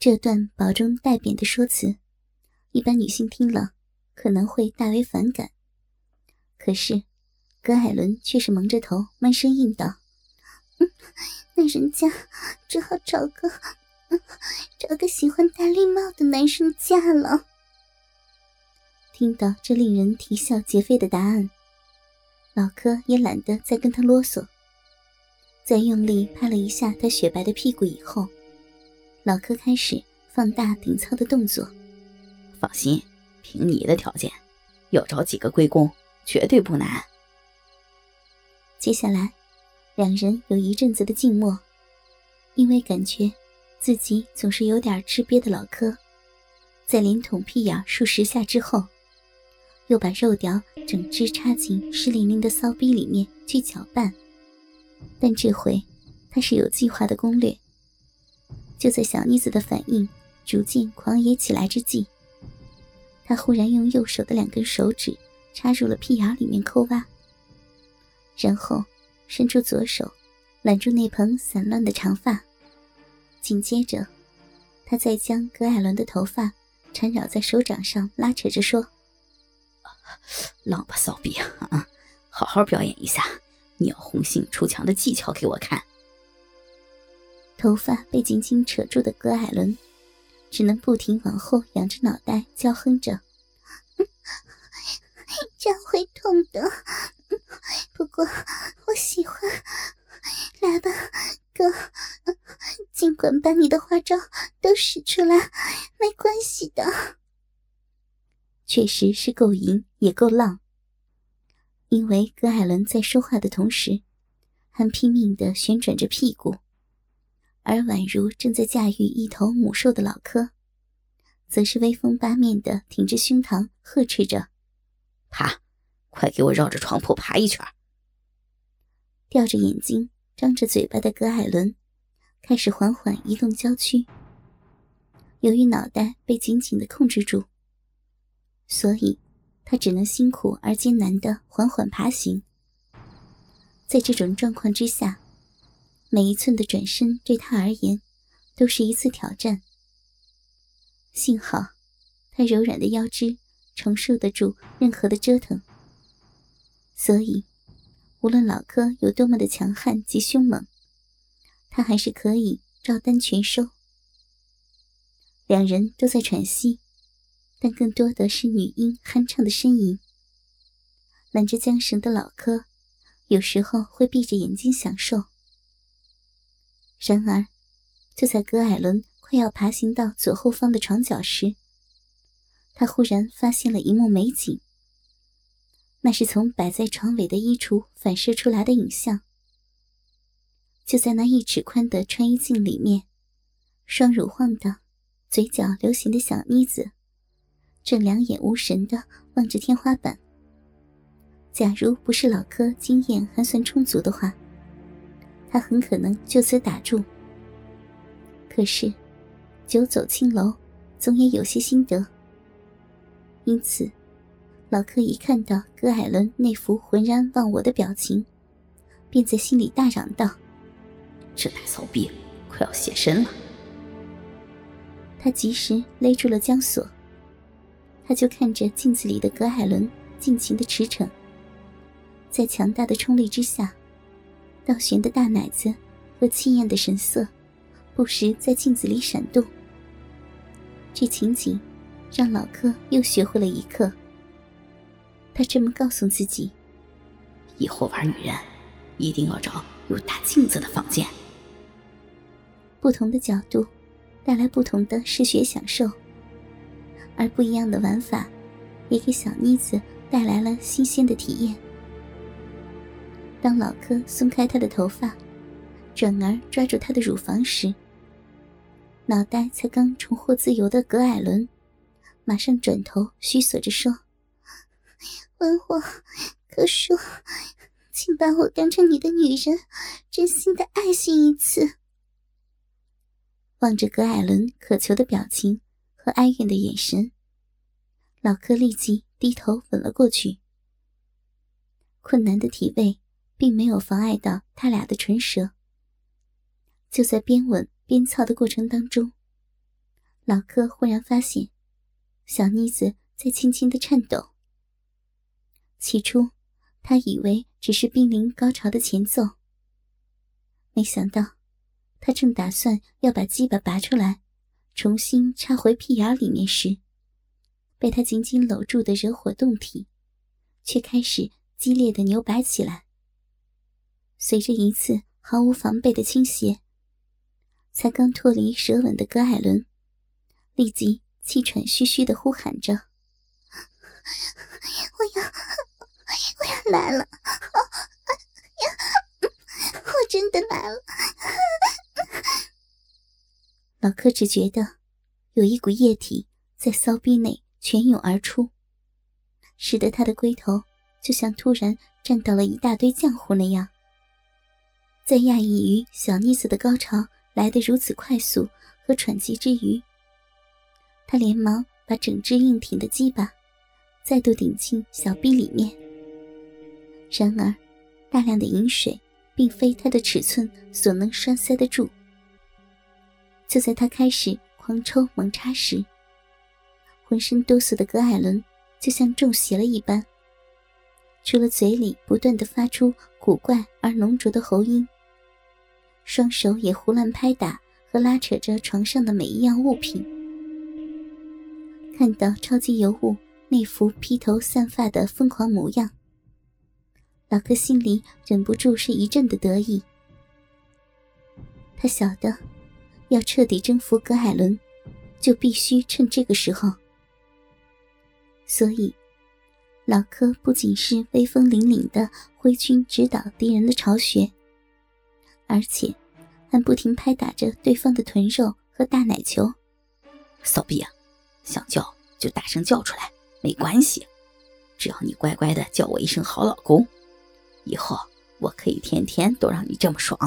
这段保中带贬的说辞，一般女性听了可能会大为反感。可是，葛海伦却是蒙着头，闷声应道：“嗯，那人家只好找个，找个喜欢戴绿帽的男生嫁了。”听到这令人啼笑皆非的答案，老柯也懒得再跟他啰嗦，在用力拍了一下他雪白的屁股以后。老柯开始放大顶操的动作。放心，凭你的条件，要找几个龟公绝对不难。接下来，两人有一阵子的静默，因为感觉自己总是有点吃瘪的老柯，在连捅屁眼数十下之后，又把肉条整只插进湿淋淋的骚逼里面去搅拌。但这回他是有计划的攻略。就在小妮子的反应逐渐狂野起来之际，他忽然用右手的两根手指插入了屁眼里面抠挖，然后伸出左手揽住那蓬散乱的长发，紧接着，他再将葛艾伦的头发缠绕在手掌上拉扯着说：“浪吧骚逼，好好表演一下你要红杏出墙的技巧给我看。”头发被紧紧扯住的葛艾伦，只能不停往后仰着脑袋叫哼着：“ 这样会痛的，不过我喜欢。来吧，哥，尽管把你的花招都使出来，没关系的。”确实是够淫也够浪，因为葛艾伦在说话的同时，还拼命的旋转着屁股。而宛如正在驾驭一头母兽的老柯，则是威风八面的挺着胸膛呵斥着：“爬，快给我绕着床铺爬一圈！”吊着眼睛、张着嘴巴的葛海伦开始缓缓移动娇躯。由于脑袋被紧紧的控制住，所以他只能辛苦而艰难的缓缓爬行。在这种状况之下。每一寸的转身对他而言，都是一次挑战。幸好，他柔软的腰肢承受得住任何的折腾，所以，无论老柯有多么的强悍及凶猛，他还是可以照单全收。两人都在喘息，但更多的是女婴酣畅的呻吟。揽着缰绳的老柯，有时候会闭着眼睛享受。然而，就在葛艾伦快要爬行到左后方的床角时，他忽然发现了一幕美景。那是从摆在床尾的衣橱反射出来的影像。就在那一尺宽的穿衣镜里面，双乳晃荡、嘴角流涎的小妮子，正两眼无神的望着天花板。假如不是老柯经验还算充足的话，他很可能就此打住。可是，久走青楼，总也有些心得。因此，老柯一看到葛艾伦那副浑然忘我的表情，便在心里大嚷道：“这大骚逼快要现身了！”他及时勒住了缰锁，他就看着镜子里的葛艾伦尽情的驰骋，在强大的冲力之下。倒悬的大奶子和气焰的神色，不时在镜子里闪动。这情景让老柯又学会了一课。他这么告诉自己：以后玩女人，一定要找有大镜子的房间。不同的角度，带来不同的视觉享受，而不一样的玩法，也给小妮子带来了新鲜的体验。当老柯松开她的头发，转而抓住她的乳房时，脑袋才刚重获自由的葛艾伦，马上转头虚索着说：“问我，可说，请把我当成你的女人，真心的爱惜一次。”望着葛艾伦渴求的表情和哀怨的眼神，老柯立即低头吻了过去。困难的体位。并没有妨碍到他俩的唇舌。就在边吻边操的过程当中，老柯忽然发现，小妮子在轻轻的颤抖。起初，他以为只是濒临高潮的前奏，没想到，他正打算要把鸡巴拔出来，重新插回屁眼里面时，被他紧紧搂住的惹火胴体，却开始激烈的扭摆起来。随着一次毫无防备的倾斜，才刚脱离舌吻的葛艾伦。立即气喘吁吁的呼喊着：“我要，我要来了！我真的来了！”老柯只觉得有一股液体在骚逼内泉涌而出，使得他的龟头就像突然站到了一大堆浆糊那样。在讶异于小妮子的高潮来得如此快速和喘急之余，他连忙把整只硬挺的鸡巴再度顶进小臂里面。然而，大量的饮水并非他的尺寸所能栓塞得住。就在他开始狂抽猛插时，浑身哆嗦的葛艾伦就像中邪了一般，除了嘴里不断的发出古怪而浓浊的喉音，双手也胡乱拍打和拉扯着床上的每一样物品。看到超级尤物那副披头散发的疯狂模样，老柯心里忍不住是一阵的得意。他晓得，要彻底征服葛海伦，就必须趁这个时候。所以，老柯不仅是威风凛凛的挥军指导敌人的巢穴，而且还不停拍打着对方的臀肉和大奶球。扫逼啊！想叫就大声叫出来，没关系，只要你乖乖的叫我一声好老公，以后我可以天天都让你这么爽。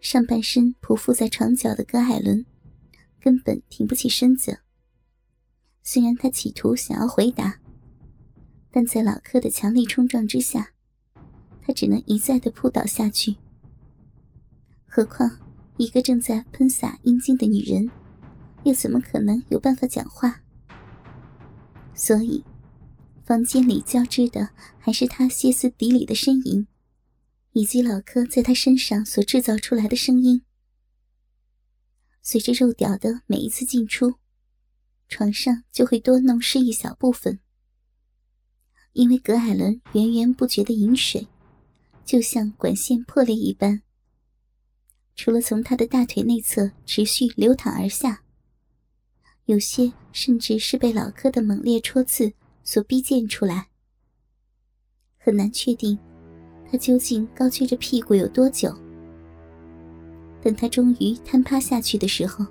上半身匍匐在床角的葛海伦根本挺不起身子，虽然他企图想要回答，但在老柯的强力冲撞之下，他只能一再的扑倒下去。何况一个正在喷洒阴茎的女人。又怎么可能有办法讲话？所以，房间里交织的还是他歇斯底里的呻吟，以及老柯在他身上所制造出来的声音。随着肉屌的每一次进出，床上就会多弄湿一小部分。因为葛艾伦源源不绝的饮水，就像管线破裂一般，除了从他的大腿内侧持续流淌而下。有些甚至是被老柯的猛烈戳刺所逼溅出来，很难确定他究竟高撅着屁股有多久。等他终于瘫趴下去的时候，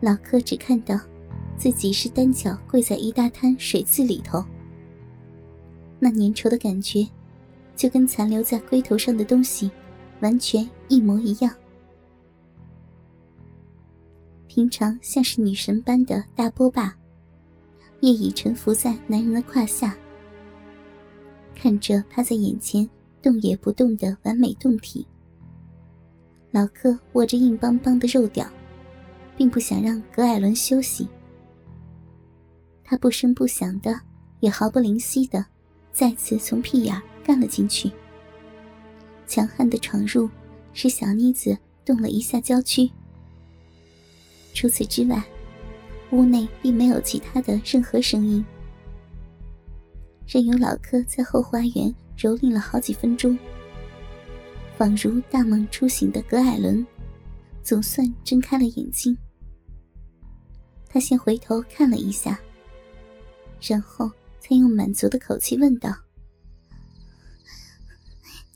老柯只看到自己是单脚跪在一大滩水渍里头，那粘稠的感觉就跟残留在龟头上的东西完全一模一样。平常像是女神般的大波霸，夜已沉浮在男人的胯下。看着趴在眼前动也不动的完美胴体，老克握着硬邦邦的肉屌，并不想让格艾伦休息。他不声不响的，也毫不吝惜的，再次从屁眼干了进去。强悍的闯入，使小妮子动了一下娇躯。除此之外，屋内并没有其他的任何声音，任由老柯在后花园蹂躏了好几分钟，仿如大梦初醒的葛艾伦，总算睁开了眼睛。他先回头看了一下，然后才用满足的口气问道：“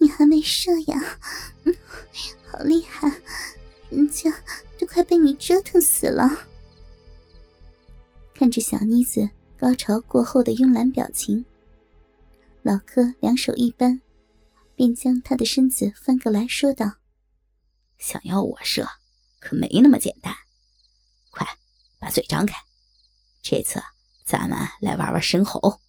你还没射呀？嗯，好厉害，人家……”都快被你折腾死了！看着小妮子高潮过后的慵懒表情，老柯两手一扳，便将她的身子翻过来说道：“想要我射，可没那么简单。快把嘴张开，这次咱们来玩玩深喉。”